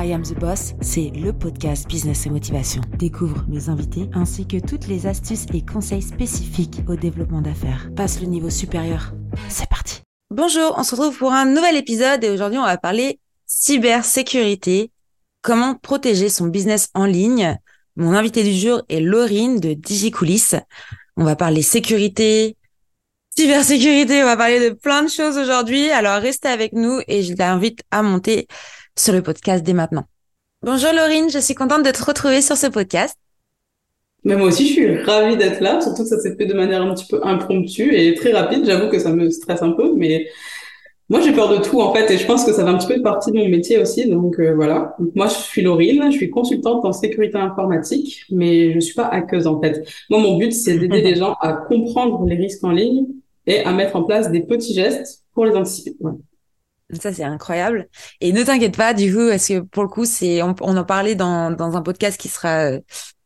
I Am the Boss, c'est le podcast Business et Motivation. Découvre mes invités ainsi que toutes les astuces et conseils spécifiques au développement d'affaires. Passe le niveau supérieur. C'est parti. Bonjour, on se retrouve pour un nouvel épisode et aujourd'hui on va parler cybersécurité, comment protéger son business en ligne? Mon invité du jour est Laurine de DigiCoulis. On va parler sécurité, cybersécurité, on va parler de plein de choses aujourd'hui. Alors restez avec nous et je t'invite à monter sur le podcast dès maintenant. Bonjour Laurine, je suis contente de te retrouver sur ce podcast. Mais moi aussi, je suis ravie d'être là, surtout que ça s'est fait de manière un petit peu impromptue et très rapide. J'avoue que ça me stresse un peu, mais moi, j'ai peur de tout, en fait, et je pense que ça va un petit peu partie de mon métier aussi. Donc, euh, voilà. moi, je suis Laurine, je suis consultante en sécurité informatique, mais je suis pas hackeuse, en fait. Moi, mon but, c'est d'aider les gens à comprendre les risques en ligne et à mettre en place des petits gestes pour les anticiper. Ça, c'est incroyable. Et ne t'inquiète pas, du coup, parce que pour le coup, c'est, on, en parlait dans, dans un podcast qui sera euh,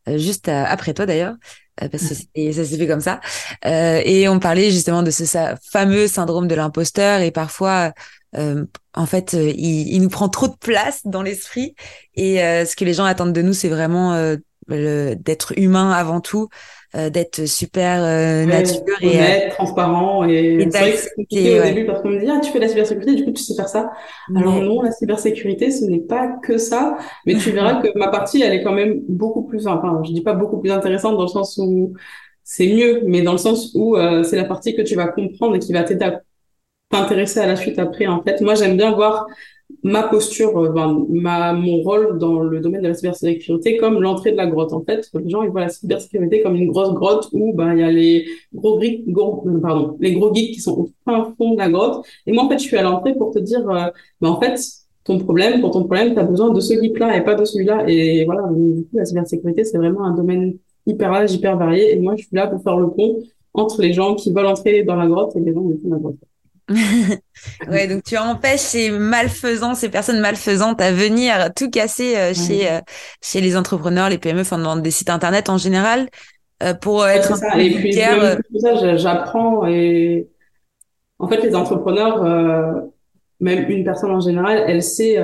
juste euh, après toi d'ailleurs, euh, parce que ça s'est fait comme ça. et on parlait justement de ce fameux syndrome de l'imposteur et parfois, en fait, il, il, nous prend trop de place dans l'esprit. Et ce que les gens attendent de nous, c'est vraiment d'être humain avant tout, euh, d'être super euh, nature et honnête, transparent et, c'est vrai que c'est compliqué au début parce qu'on me dit ah tu fais la cybersécurité du coup tu sais faire ça. Alors non la cybersécurité ce n'est pas que ça mais tu verras que ma partie elle est quand même beaucoup plus enfin je dis pas beaucoup plus intéressante dans le sens où c'est mieux mais dans le sens où euh, c'est la partie que tu vas comprendre et qui va t'aider à t'intéresser à la suite après en fait. Moi j'aime bien voir ma posture, euh, ma, mon rôle dans le domaine de la cybersécurité comme l'entrée de la grotte. En fait, les gens ils voient la cybersécurité comme une grosse grotte où ben il y a les gros geeks, euh, pardon, les gros geeks qui sont au fin fond de la grotte. Et moi en fait, je suis à l'entrée pour te dire, euh, ben, en fait, ton problème, pour ton problème, tu as besoin de ce geek-là et pas de celui-là. Et voilà, du coup, la cybersécurité, c'est vraiment un domaine hyper large, hyper varié. Et moi, je suis là pour faire le pont entre les gens qui veulent entrer dans la grotte et les gens qui font la grotte. ouais, donc tu empêches ces malfaisants, ces personnes malfaisantes à venir tout casser euh, chez euh, chez les entrepreneurs, les PME, enfin dans des sites internet en général, euh, pour être un et puis ça, j'apprends et en fait les entrepreneurs, même une personne en général, elle sait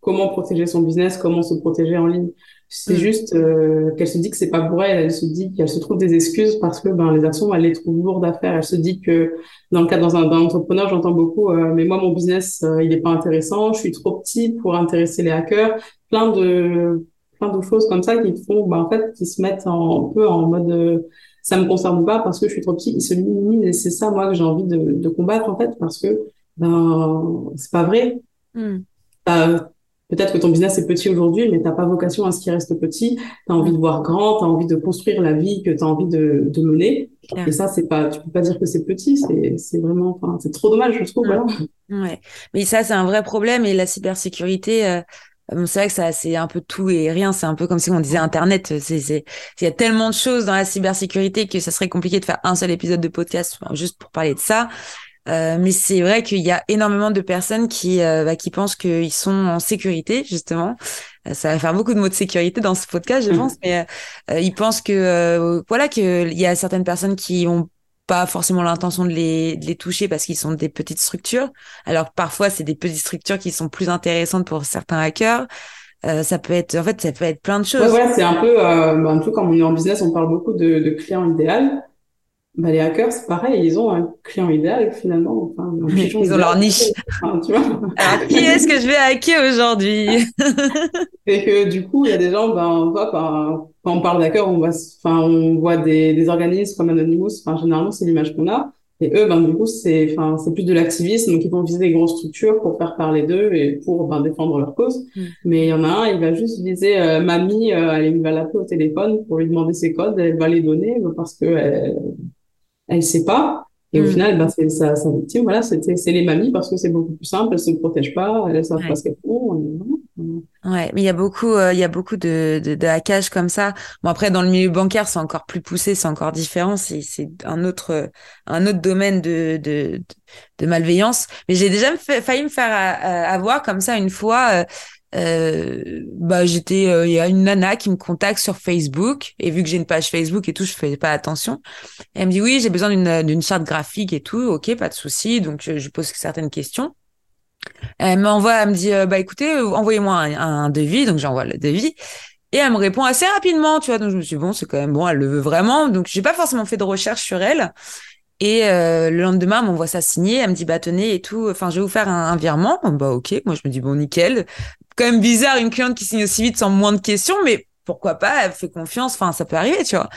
comment protéger son business, comment se protéger en ligne. C'est mm. juste euh, qu'elle se dit que c'est pas pour elle. Elle se dit qu'elle se trouve des excuses parce que ben les actions, elle les trouve lourdes à faire. Elle se dit que dans le cas d'un entrepreneur, j'entends beaucoup, euh, mais moi mon business euh, il est pas intéressant. Je suis trop petit pour intéresser les hackers. Plein de plein de choses comme ça qui font, ben, en fait, qui se mettent en, un peu en mode ça me concerne pas parce que je suis trop petit. Ils se minimisent et c'est ça moi que j'ai envie de, de combattre en fait parce que ben c'est pas vrai. Mm peut-être que ton business est petit aujourd'hui, mais t'as pas vocation à ce qu'il reste petit. Tu as envie de voir grand, tu as envie de construire la vie que tu as envie de, de mener. Et ça, c'est pas, tu peux pas dire que c'est petit, c'est, vraiment, enfin, c'est trop dommage, je trouve, voilà. Ouais. Mais ça, c'est un vrai problème et la cybersécurité, euh, c'est vrai que ça, c'est un peu tout et rien. C'est un peu comme si on disait Internet. C'est, il y a tellement de choses dans la cybersécurité que ça serait compliqué de faire un seul épisode de podcast juste pour parler de ça. Euh, mais c'est vrai qu'il y a énormément de personnes qui euh, bah, qui pensent qu'ils sont en sécurité justement. Euh, ça va faire beaucoup de mots de sécurité dans ce podcast, je mmh. pense, mais ils pensent que voilà qu'il y a certaines personnes qui ont pas forcément l'intention de les, de les toucher parce qu'ils sont des petites structures. Alors parfois c'est des petites structures qui sont plus intéressantes pour certains hackers. Euh, ça peut être en fait ça peut être plein de choses. Ouais, ouais c'est un peu euh, un peu comme on est en business, on parle beaucoup de, de clients idéal bah, les hackers, c'est pareil, ils ont un client idéal finalement. Enfin, ils ont leur niche. tu vois Alors, qui est-ce que je vais hacker aujourd'hui? Et que du coup, il y a des gens, ben, on voit, ben, quand on parle d'hackers, on voit, enfin, on voit des, des organismes comme Anonymous. Enfin, généralement, c'est l'image qu'on a. Et eux, ben, du coup, c'est, enfin, c'est plus de l'activisme, donc ils vont viser des grosses structures pour faire parler d'eux et pour ben, défendre leur cause. Mm. Mais il y en a un, il va juste viser euh, mamie, euh, elle va l'appeler au téléphone pour lui demander ses codes, elle va les donner parce que elle, elle sait pas. Et au mm. final, ben, c'est sa, sa victime, voilà, c'est les mamies parce que c'est beaucoup plus simple, elles se protègent pas, elles savent pas ce qu'elles font. Ouais, mais il y a beaucoup, euh, il y a beaucoup de, de, de hackage comme ça. Bon après, dans le milieu bancaire, c'est encore plus poussé, c'est encore différent, c'est c'est un autre un autre domaine de de, de malveillance. Mais j'ai déjà failli me faire euh, avoir comme ça une fois. Euh, euh, bah j'étais euh, il y a une nana qui me contacte sur Facebook et vu que j'ai une page Facebook et tout je fais pas attention elle me dit oui j'ai besoin d'une d'une charte graphique et tout ok pas de souci donc je, je, pose certaines questions Elle m'envoie, elle me dit, bah écoutez, envoyez-moi un, un, devis, donc j'envoie le devis. Et elle me répond assez rapidement, tu vois. Donc je me suis dit, bon, c'est quand même bon, elle le veut vraiment. Donc j'ai pas forcément fait de recherche sur elle. Et euh, le lendemain, elle m'envoie ça signé. Elle me dit, bah tenez et tout. Enfin, je vais vous faire un, virement. Bah ok. Moi, je me dis, bon, nickel. Quand même bizarre une cliente qui signe aussi vite sans moins de questions, mais pourquoi pas Elle fait confiance. Enfin, ça peut arriver, tu vois.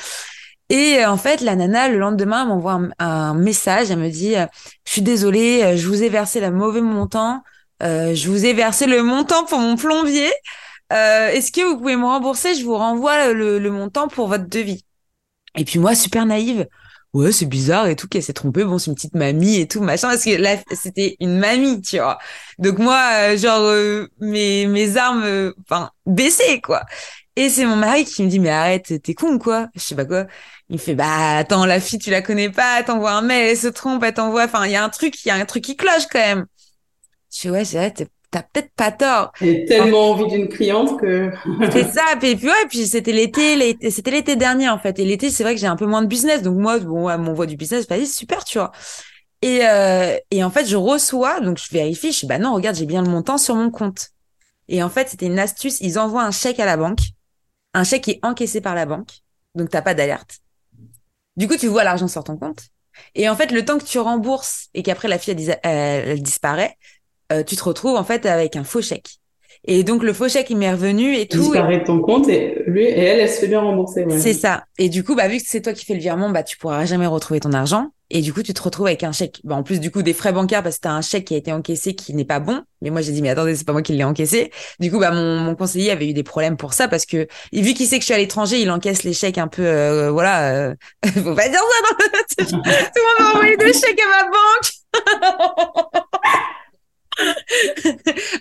Et euh, en fait, la nana, le lendemain, m'envoie un, message. Elle me dit, euh, je suis désolée, je vous ai versé le mauvais montant. je vous ai versé le montant pour mon plombier. Euh, est-ce que vous pouvez me rembourser? Je vous renvoie le, montant pour votre devis. Et puis moi, super naïve. Ouais, c'est bizarre et tout qu'elle s'est trompée. Bon, c'est une petite mamie et tout, machin. Parce que là, c'était une mamie, tu vois. Donc moi, euh, genre, euh, mes, mes armes, enfin, baissées, quoi. Et c'est mon mari qui me dit, mais arrête, t'es con, quoi? Je sais pas quoi. Il me fait, bah, attends, la fille, tu la connais pas, t'envoies un mail, elle se trompe, elle t'envoie, enfin, il y a un truc, il y a un truc qui cloche, quand même. Je dis, ouais, c'est vrai, t'as peut-être pas tort. J'ai tellement envie d'une cliente que. c'est ça. Et puis ouais, puis c'était l'été, c'était l'été dernier en fait. Et l'été, c'est vrai que j'ai un peu moins de business, donc moi, bon, ouais, mon voix du business, vas-y, super, tu vois. Et euh, et en fait, je reçois, donc je vérifie, je dis bah non, regarde, j'ai bien le montant sur mon compte. Et en fait, c'était une astuce. Ils envoient un chèque à la banque, un chèque qui est encaissé par la banque, donc t'as pas d'alerte. Du coup, tu vois l'argent sur ton compte. Et en fait, le temps que tu rembourses et qu'après la fille elle disparaît, euh, tu te retrouves en fait avec un faux chèque. Et donc le faux chèque il m'est revenu et tout. Disparaît de ton compte et lui et elle elle se fait bien rembourser. C'est ça. Et du coup bah vu que c'est toi qui fais le virement bah tu pourras jamais retrouver ton argent et du coup tu te retrouves avec un chèque. Bah en plus du coup des frais bancaires parce que t'as un chèque qui a été encaissé qui n'est pas bon. Mais moi j'ai dit mais attendez c'est pas moi qui l'ai encaissé. Du coup bah mon, mon conseiller avait eu des problèmes pour ça parce que vu qu'il sait que je suis à l'étranger il encaisse les chèques un peu euh, voilà. Euh... Faut pas dire ça. Dans... Tout le monde m'a envoyé des chèques à ma banque.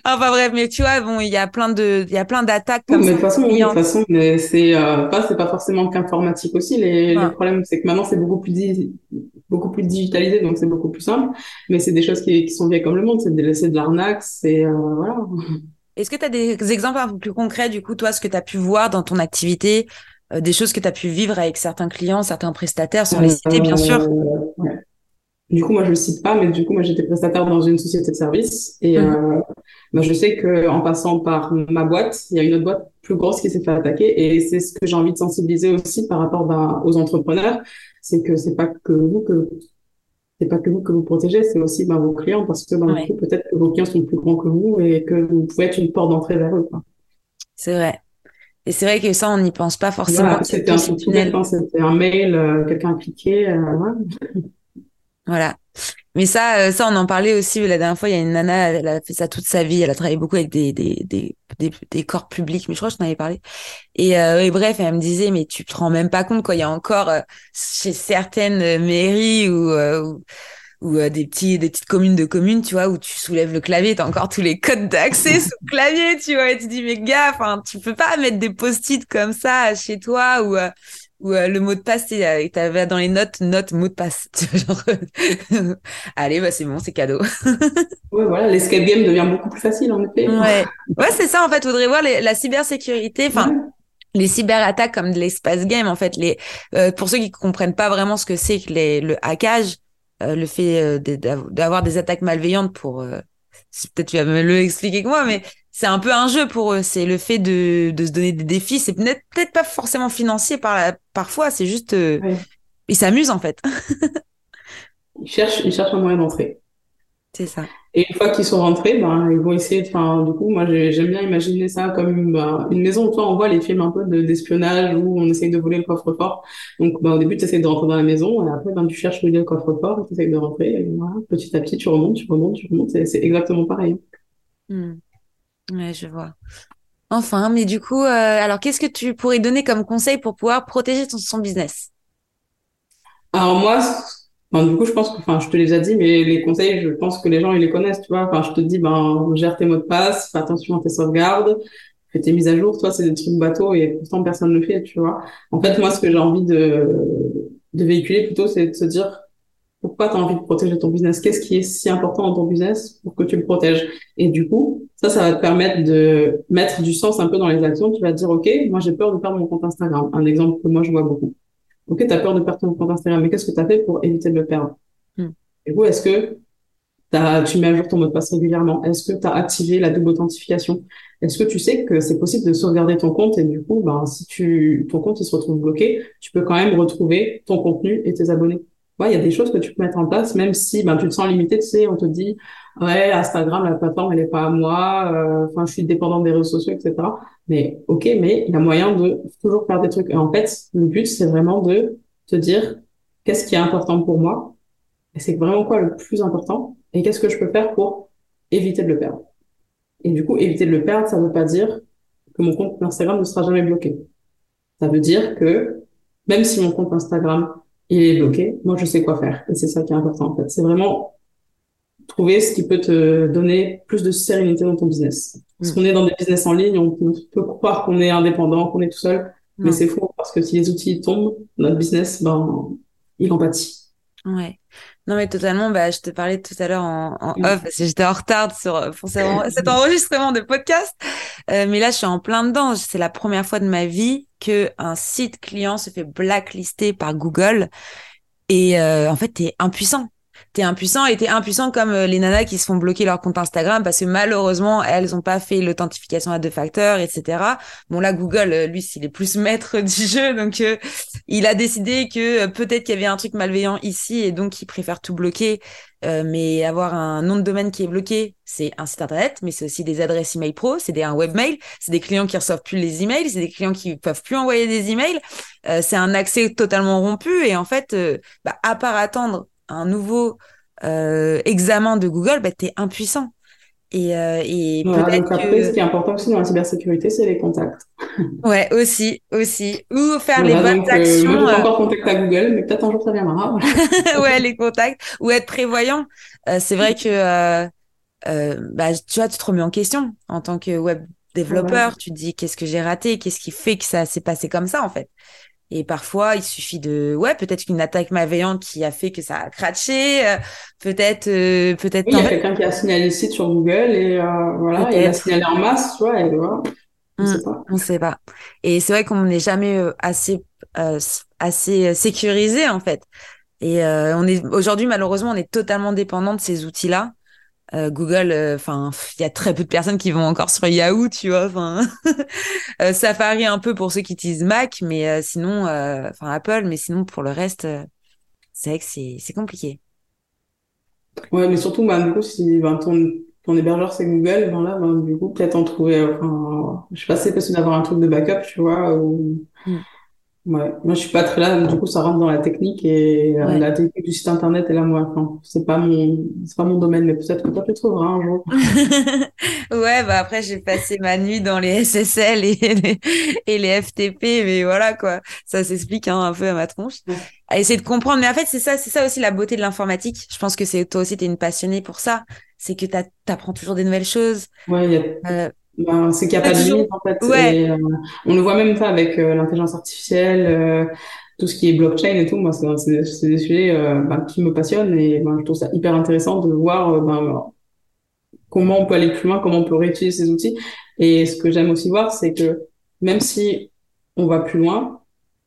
enfin bref, mais tu vois, bon, il y a plein de, il y a plein d'attaques comme mais De toute façon, de toute façon, mais c'est euh, pas, c'est pas forcément qu'informatique aussi. Les, les problèmes, c'est que maintenant c'est beaucoup plus beaucoup plus digitalisé, donc c'est beaucoup plus simple. Mais c'est des choses qui, qui sont vieilles comme le monde. C'est de laisser de l'arnaque, c'est euh, voilà. Est-ce que tu as des exemples un peu plus concrets, du coup, toi, ce que tu as pu voir dans ton activité, euh, des choses que tu as pu vivre avec certains clients, certains prestataires, sans les citer, bien sûr? ouais. Du coup, moi, je le cite pas, mais du coup, moi, j'étais prestataire dans une société de service et mhm. euh, bah, je sais que en passant par ma boîte, il y a une autre boîte plus grosse qui s'est fait attaquer et c'est ce que j'ai envie de sensibiliser aussi par rapport bah, aux entrepreneurs, c'est que c'est pas que vous que c'est pas que vous que vous protégez, c'est aussi bah, vos clients parce que bah, peut-être que vos clients sont plus grands que vous et que vous pouvez être une porte d'entrée vers eux. C'est vrai. Et c'est vrai que ça, on n'y pense pas forcément. c'était un, c'était un mail, euh, quelqu'un a cliqué. Euh, voilà. Mais ça, euh, ça, on en parlait aussi la dernière fois. Il y a une nana, elle a fait ça toute sa vie. Elle a travaillé beaucoup avec des des des des, des corps publics. Mais je crois que je t'en avais parlé. Et, euh, et, bref, elle me disait, mais tu te rends même pas compte quoi. Il y a encore euh, chez certaines mairies ou ou, ou des petits des petites communes de communes, tu vois, où tu soulèves le clavier, t'as encore tous les codes d'accès sous le clavier, tu vois. Et tu dis, mais gars, enfin, tu peux pas mettre des post-it comme ça chez toi ou ou euh, le mot de passe, tu avais dans les notes, note mot de passe. Genre, allez, bah, c'est bon, c'est cadeau. ouais, voilà, l'escape game devient beaucoup plus facile, en effet. Ouais, ouais c'est ça, en fait, faudrait voir la cybersécurité, enfin, les cyberattaques comme de l'espace game, en fait, les, euh, pour ceux qui comprennent pas vraiment ce que c'est que les, le hackage, euh, le fait d'avoir des attaques malveillantes pour, peut-être tu vas me le expliquer que moi, mais c'est un peu un jeu pour eux. C'est le fait de, de se donner des défis. C'est peut-être peut-être pas forcément financier par la, parfois. C'est juste, euh, ils s'amusent en fait. ils cherchent, ils cherchent un moyen d'entrer. C'est ça. Et une fois qu'ils sont rentrés, ben ils vont essayer. Enfin, du coup, moi j'aime bien imaginer ça comme ben, une maison où toi on voit les films un peu d'espionnage où on essaye de voler le coffre-fort. Donc, ben, au début tu essayes de rentrer dans la maison et après ben tu cherches où est le coffre-fort et tu essayes de rentrer. Et voilà, petit à petit tu remontes, tu remontes, tu remontes. C'est exactement pareil. Hmm. Ouais, je vois. Enfin, mais du coup, euh, alors qu'est-ce que tu pourrais donner comme conseil pour pouvoir protéger ton, son business? Alors moi, du coup, je pense que, enfin, je te les ai dit, mais les conseils, je pense que les gens ils les connaissent, tu vois. Enfin, je te dis, ben, gère tes mots de passe, fais attention à tes sauvegardes, fais tes mises à jour. Toi, c'est des trucs bateaux et pourtant personne ne le fait, tu vois. En fait, moi, ce que j'ai envie de de véhiculer plutôt, c'est de se dire pourquoi tu as envie de protéger ton business? Qu'est-ce qui est si important dans ton business pour que tu le protèges? Et du coup, ça, ça va te permettre de mettre du sens un peu dans les actions. Tu vas te dire, OK, moi j'ai peur de perdre mon compte Instagram. Un exemple que moi je vois beaucoup. OK, tu as peur de perdre ton compte Instagram, mais qu'est-ce que tu as fait pour éviter de le perdre? Et vous, est-ce que tu mets à jour ton mot de passe régulièrement? Est-ce que tu as activé la double authentification? Est-ce que tu sais que c'est possible de sauvegarder ton compte et du coup, ben, si tu, ton compte il se retrouve bloqué, tu peux quand même retrouver ton contenu et tes abonnés Ouais, il y a des choses que tu peux mettre en place, même si ben, tu te sens limité, tu sais, on te dit, ouais, Instagram, la plateforme, elle est pas à moi, euh, enfin, je suis dépendante des réseaux sociaux, etc. Mais ok, mais il y a moyen de toujours faire des trucs. Et en fait, le but, c'est vraiment de te dire, qu'est-ce qui est important pour moi? Et c'est vraiment quoi le plus important? Et qu'est-ce que je peux faire pour éviter de le perdre? Et du coup, éviter de le perdre, ça veut pas dire que mon compte Instagram ne sera jamais bloqué. Ça veut dire que même si mon compte Instagram il est bloqué, moi je sais quoi faire. Et c'est ça qui est important en fait. C'est vraiment trouver ce qui peut te donner plus de sérénité dans ton business. Parce mm. qu'on est dans des business en ligne, on peut croire qu'on est indépendant, qu'on est tout seul, mais c'est faux parce que si les outils tombent, notre business, ben, il en pâtit. Ouais. Non, mais totalement. Bah, je te parlais tout à l'heure en, en mm. off parce que j'étais en retard sur pour cet enregistrement de podcast. Euh, mais là, je suis en plein dedans. C'est la première fois de ma vie que un site client se fait blacklister par Google. Et euh, en fait, t'es impuissant t'es impuissant et t'es impuissant comme euh, les nanas qui se font bloquer leur compte Instagram parce que malheureusement elles ont pas fait l'authentification à deux facteurs etc bon là Google euh, lui il est plus maître du jeu donc euh, il a décidé que peut-être qu'il y avait un truc malveillant ici et donc il préfère tout bloquer. Mais avoir un nom de domaine qui est bloqué c'est un site internet mais c'est aussi des adresses email pro c'est un webmail c'est des clients qui reçoivent plus les emails c'est des clients qui peuvent plus envoyer des emails. C'est un accès totalement rompu et en fait bah, à part attendre un nouveau euh, examen de Google, bah, tu es impuissant. Et, euh, et peut-être après, ce qui est important aussi dans la cybersécurité, c'est les contacts. ouais, aussi, aussi. Ou faire les bonnes euh, actions. moi, je encore contact à Google, mais peut-être un jour ça viendra. ouais, les contacts. Ou être prévoyant. c'est vrai que, bah, tu vois, tu te remets en question en tant que web développeur. Tu te dis, qu'est-ce que j'ai raté? Qu'est-ce qui fait que ça s'est passé comme ça, en fait? Et parfois, il suffit de, ouais, peut-être une attaque malveillante qui a fait que ça a craché, euh, peut-être, euh, peut-être. il y a quelqu'un qui a signalé le site sur Google et euh, voilà, il a signalé en masse, tu vois, et voilà. On ne sait pas. On sait pas. Et c'est vrai qu'on n'est jamais assez, assez sécurisé en fait. Et on est aujourd'hui, malheureusement, on est totalement dépendant de ces outils-là. Euh, Google, euh, enfin, il y a très peu de personnes qui vont encore sur Yahoo, tu vois. Enfin, euh, Safari un peu pour ceux qui utilisent Mac, mais sinon, enfin Apple, mais sinon pour le reste, c'est vrai que c'est c'est compliqué. Ouais, mais surtout, bah, du coup, si ben, ton, ton hébergeur c'est Google, ben là, ben, du coup, peut-être en trouver. Enfin, je sais pas, c'est possible d'avoir un truc de backup, tu vois. Ou... Mm. Ouais, moi je suis pas très là, du coup ça rentre dans la technique et euh, la technique du site internet est là moi. Enfin, c'est pas mon, c'est pas mon domaine, mais peut-être que toi tu trouveras un jour. ouais, bah après j'ai passé ma nuit dans les SSL et les, et les FTP, mais voilà quoi, ça s'explique hein, un peu à ma tronche. À essayer de comprendre, mais en fait c'est ça, c'est ça aussi la beauté de l'informatique. Je pense que c'est toi aussi t'es une passionnée pour ça, c'est que t'apprends toujours des nouvelles choses. Ouais, y a... euh, ben, c'est qu'il n'y a pas de limite en fait. Et, euh, on le voit même pas avec euh, l'intelligence artificielle, euh, tout ce qui est blockchain et tout. Moi, c'est des, des sujets ben, qui me passionnent et ben, je trouve ça hyper intéressant de voir ben, comment on peut aller plus loin, comment on peut réutiliser ces outils. Et ce que j'aime aussi voir, c'est que même si on va plus loin,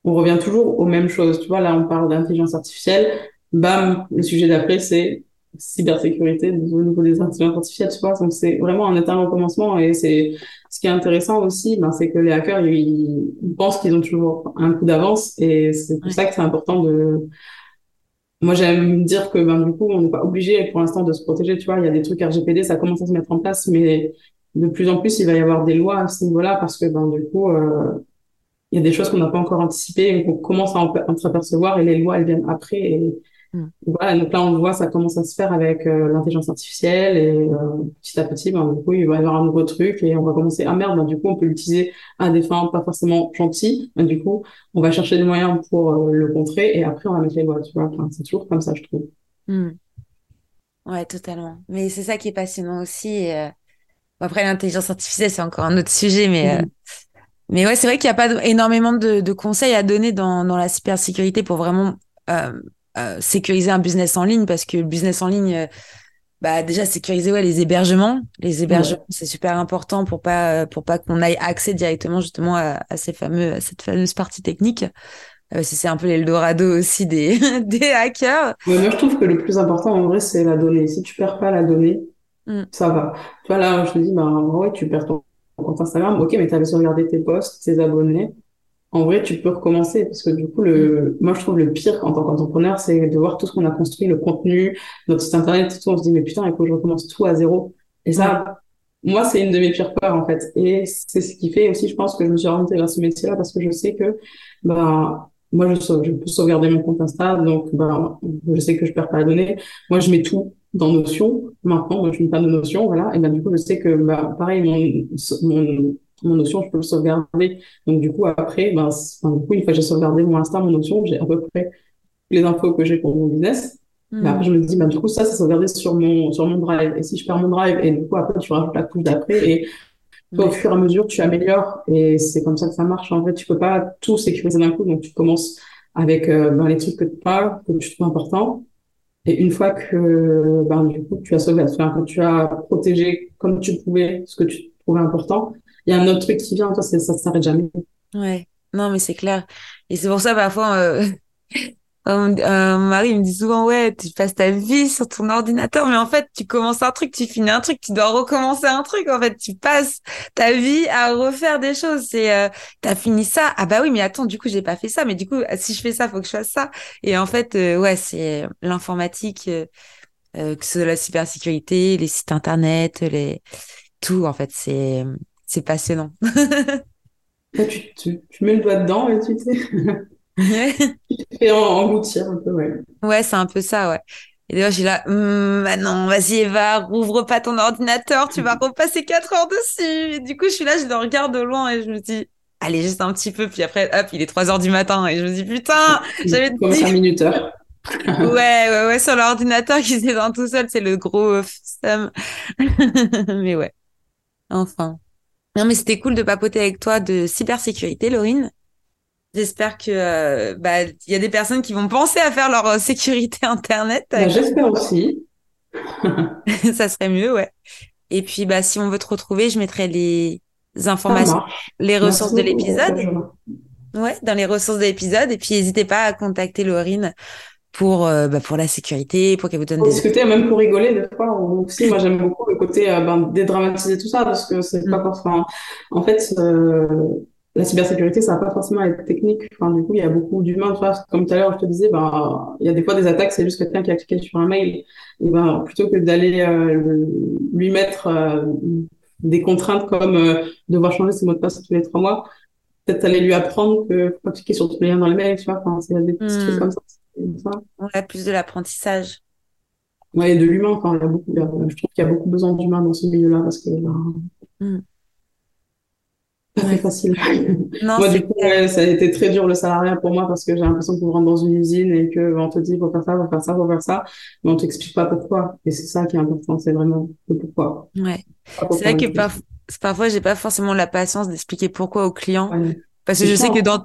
on revient toujours aux mêmes choses. Tu vois, là, on parle d'intelligence artificielle. Bam, le sujet d'après, c'est cybersécurité au niveau des intelligences artificielles, tu vois. Donc, c'est vraiment un état recommencement et c'est, ce qui est intéressant aussi, ben, c'est que les hackers, ils, pensent qu'ils ont toujours un coup d'avance et c'est pour ça que c'est important de, moi, j'aime dire que, ben, du coup, on n'est pas obligé pour l'instant de se protéger, tu vois. Il y a des trucs RGPD, ça commence à se mettre en place, mais de plus en plus, il va y avoir des lois à ce niveau-là parce que, ben, du coup, euh, il y a des choses qu'on n'a pas encore anticipées et qu'on commence à entreapercevoir et les lois, elles viennent après et, Mm. Voilà, donc là, on voit, ça commence à se faire avec euh, l'intelligence artificielle et euh, petit à petit, ben, du coup, il va y avoir un nouveau truc et on va commencer, ah merde, ben, du coup, on peut l'utiliser à des fins pas forcément gentilles. Ben, du coup, on va chercher des moyens pour euh, le contrer et après, on va mettre les lois, tu vois. Enfin, c'est toujours comme ça, je trouve. Mm. Ouais, totalement. Mais c'est ça qui est passionnant aussi. Après, l'intelligence artificielle, c'est encore un autre sujet, mais... Mm. Mais ouais, c'est vrai qu'il n'y a pas énormément de, de, conseils à donner dans, dans la cybersécurité pour vraiment euh, sécuriser un business en ligne parce que le business en ligne, euh, bah déjà sécuriser ouais, les hébergements. Les hébergements, c'est super important pour pas pour pas qu'on aille accès directement justement à, ces fameux à cette fameuse partie technique. c'est un peu l'Eldorado aussi des, des hackers. moi, je trouve que le plus important, en vrai, c'est la donnée. Si tu perds pas la donnée, mm. ça va. Tu vois, là, je te dis, bah, ouais, tu perds ton compte Instagram. Ok, mais tu avais sauvegardé tes posts, tes abonnés. En vrai, tu peux recommencer parce que du coup, le, moi, je trouve le pire en tant qu'entrepreneur, c'est de voir tout ce qu'on a construit, le contenu, notre site internet, tout. On se dit, mais putain, il faut que je recommence tout à zéro. Et ça, moi, c'est une de mes pires peurs, en fait. Et c'est ce qui fait aussi, je pense, que je me suis orientée vers ce métier-là parce que je sais que, bah, moi, je, je peux sauvegarder mon compte Insta, donc, bah, je sais que je perds pas la donnée. Moi, je mets tout dans Notion. Maintenant, je mets pas de Notion, voilà. Et ben, du coup, je sais que, bah, pareil, mon, mon, mon Notion, je peux le sauvegarder. Donc, du coup, après, ben, du coup, une fois que j'ai sauvegardé mon Insta, mon Notion, j'ai à peu près les infos que j'ai pour mon business. Hmm. après, je me dis, bah, du coup, ça, ça sauvegardé sur mon, sur mon drive. Et si je perds mon drive, et du coup, après, tu rajoutes la couche d'après, et au fur et à mesure, tu améliores. Et c'est comme ça que ça marche. En fait, tu peux pas tout sécuriser d'un coup. Donc, tu commences avec euh, ben, les trucs que tu parles, que tu trouves importants. Et une fois que, ben, du coup, tu as sauvé, enfin, que tu as protégé comme tu pouvais ce que tu trouvais important, il y a un autre truc qui vient, toi, ça s'arrête jamais. Ouais. Non, mais c'est clair. Et c'est pour ça, parfois, euh, euh, mon mari me dit souvent, ouais, tu passes ta vie sur ton ordinateur, mais en fait, tu commences un truc, tu finis un truc, tu dois recommencer un truc. En fait, tu passes ta vie à refaire des choses. C'est, euh, t'as fini ça. Ah bah oui, mais attends, du coup, j'ai pas fait ça. Mais du coup, si je fais ça, faut que je fasse ça. Et en fait, euh, ouais, c'est l'informatique, euh, euh, que ce soit la cybersécurité, les sites internet, les tout. En fait, c'est c'est passionnant. tu, tu, tu mets le doigt dedans et tu sais. Et engloutir un peu, ouais. Ouais, c'est un peu ça, ouais. Et d'ailleurs, j'ai là, hum, non, vas-y Eva, rouvre pas ton ordinateur, tu vas repasser 4 heures dessus. Et du coup, je suis là, je le regarde de loin et je me dis, allez, juste un petit peu. Puis après, hop, il est 3 heures du matin et je me dis, putain, j'avais Comme dit... 5 minutes heure. ouais, ouais, ouais, sur l'ordinateur qui s'éteint tout seul, c'est le gros système. mais ouais, enfin. Non, mais c'était cool de papoter avec toi de cybersécurité, Laurine. J'espère que euh, bah il y a des personnes qui vont penser à faire leur euh, sécurité internet. Bah, j'espère aussi. ça serait mieux, ouais. Et puis bah si on veut te retrouver, je mettrai les informations, les ressources de l'épisode. Ouais, dans les ressources de l'épisode. Et puis n'hésitez pas à contacter Laurine pour euh, bah, pour la sécurité, pour qu'elle vous donne pour des discuter, même pour rigoler des fois. Aussi, moi j'aime beaucoup le côté ben, dédramatiser tout ça parce que c'est pas mm. forcément. En fait la cybersécurité, ça va pas forcément être technique. Enfin, du coup, il y a beaucoup d'humains. Comme tout à l'heure, je te disais, ben, il y a des fois des attaques, c'est juste quelqu'un qui a cliqué sur un mail. Et ben, plutôt que d'aller euh, lui mettre euh, des contraintes comme euh, devoir changer ses mots de passe tous les trois mois, peut-être aller lui apprendre que faut pas cliquer sur tous les liens dans les mails, tu vois. Enfin, c'est des petits trucs hmm. comme ça. On a plus de l'apprentissage. Ouais, de l'humain. Enfin, il y a beaucoup, je trouve qu'il y a beaucoup besoin d'humains dans ce milieu-là parce que ben, hmm très facile. Non, moi, du coup, ça a été très dur le salariat pour moi parce que j'ai l'impression qu'on rentre dans une usine et que on te dit faut faire ça, faut faire ça, faut faire ça, mais on t'explique pas pourquoi. Et c'est ça qui est important, c'est vraiment le pourquoi. Ouais. C'est vrai que parfois, j'ai pas forcément la patience d'expliquer pourquoi aux clients. Parce que je sais que dans,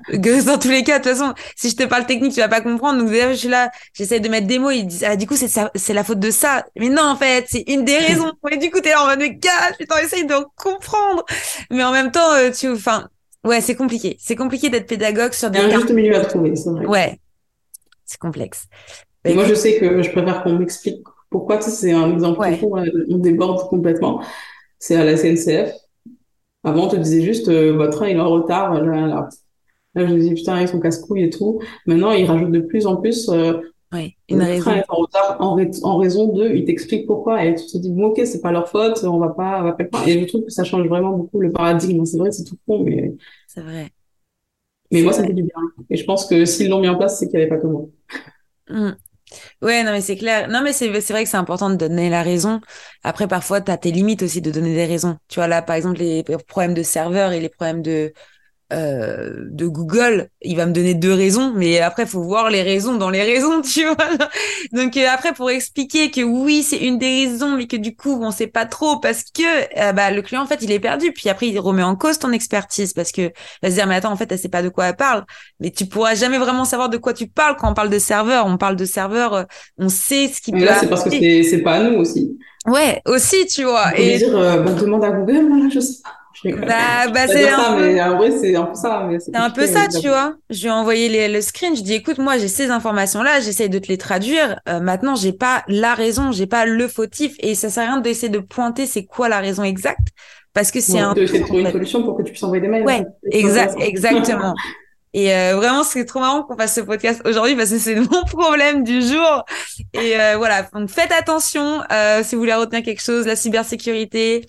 dans tous les cas, de toute façon, si je te parle technique, tu vas pas comprendre. Donc, déjà, je suis là, j'essaie de mettre des mots. Ils disent, ah, du coup, c'est c'est la faute de ça. Mais non, en fait, c'est une des raisons. Et du coup, t'es là en mode, mais gars, putain, essaye de comprendre. Mais en même temps, euh, tu, enfin, ouais, c'est compliqué. C'est compliqué d'être pédagogue sur des. Il y a un juste milieu à trouver, c'est vrai. Ouais. C'est complexe. Et moi, je sais que je préfère qu'on m'explique pourquoi, tu sais, c'est un exemple ouais. on déborde complètement. C'est à la SNCF avant, on te disait juste, euh, votre train, il est en retard. Là, là, là je me dis, putain, ils sont casse-couilles et tout. Maintenant, ils rajoutent de plus en plus, euh, oui, une raison. train est en retard en, en raison de, ils t'expliquent pourquoi. Et tu te dis, bon, ok, c'est pas leur faute, on va pas, on va pas Et je trouve que ça change vraiment beaucoup le paradigme. C'est vrai, c'est tout con, mais. C'est vrai. Mais moi, ça fait du bien. Et je pense que s'ils l'ont mis en place, c'est qu'il n'y avait pas que moi. Mmh. Ouais, non, mais c'est clair. Non, mais c'est, vrai que c'est important de donner la raison. Après, parfois, tu as tes limites aussi de donner des raisons. Tu vois, là, par exemple, les problèmes de serveur et les problèmes de, euh, de Google, il va me donner deux raisons, mais après, faut voir les raisons dans les raisons, tu vois. Donc euh, après, pour expliquer que oui, c'est une des raisons, mais que du coup, on sait pas trop parce que euh, bah, le client, en fait, il est perdu. Puis après, il remet en cause ton expertise parce que va se dire, mais attends, en fait, elle sait pas de quoi elle parle. Mais tu pourras jamais vraiment savoir de quoi tu parles quand on parle de serveur. On parle de serveur, on sait ce qui mais là, c'est parce que c'est, pas à nous aussi. Ouais, aussi, tu vois. et dire, bah, demande à Google, voilà, je sais pas. Bah, bah c'est un ça, peu... mais en vrai, c'est un peu ça. mais C'est un peu ça, tu vois. Je lui ai envoyé les, le screen. Je dis, écoute, moi, j'ai ces informations-là. J'essaye de te les traduire. Euh, maintenant, j'ai pas la raison. J'ai pas le fautif. Et ça sert à rien d'essayer de pointer c'est quoi la raison exacte. Parce que c'est Ouais, un. de trouver une solution pour que tu puisses envoyer des mails. Ouais, fait. exact, exactement. Et euh, vraiment, c'est trop marrant qu'on fasse ce podcast aujourd'hui parce que c'est mon problème du jour. Et euh, voilà, donc faites attention euh, si vous voulez retenir quelque chose, la cybersécurité,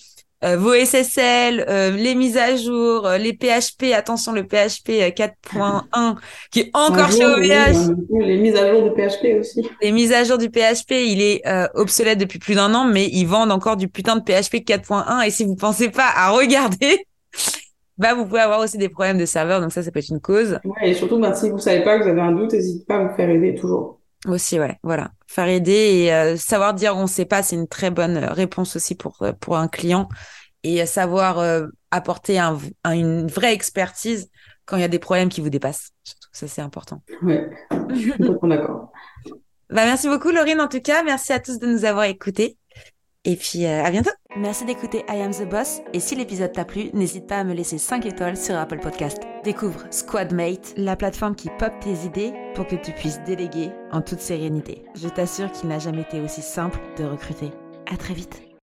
vos SSL, euh, les mises à jour, euh, les PHP. Attention, le PHP euh, 4.1 qui est encore chez OVH. oui, Les mises à jour de PHP aussi. Les mises à jour du PHP, il est euh, obsolète depuis plus d'un an, mais ils vendent encore du putain de PHP 4.1. Et si vous pensez pas à regarder, bah vous pouvez avoir aussi des problèmes de serveur. Donc ça, ça peut être une cause. Ouais, et surtout, ben, si vous savez pas, que vous avez un doute, n'hésitez pas à vous faire aider toujours. Aussi, ouais, voilà. Faire aider et euh, savoir dire on sait pas, c'est une très bonne euh, réponse aussi pour, euh, pour un client. Et euh, savoir euh, apporter un, un- une vraie expertise quand il y a des problèmes qui vous dépassent. Surtout, ça, c'est important. Ouais, je suis d'accord. Bah, merci beaucoup, Laurine, en tout cas. Merci à tous de nous avoir écoutés. Et puis, euh, à bientôt. Merci d'écouter I Am the Boss. Et si l'épisode t'a plu, n'hésite pas à me laisser 5 étoiles sur Apple Podcast. Découvre Squadmate, la plateforme qui pop tes idées pour que tu puisses déléguer en toute sérénité. Je t'assure qu'il n'a jamais été aussi simple de recruter. À très vite.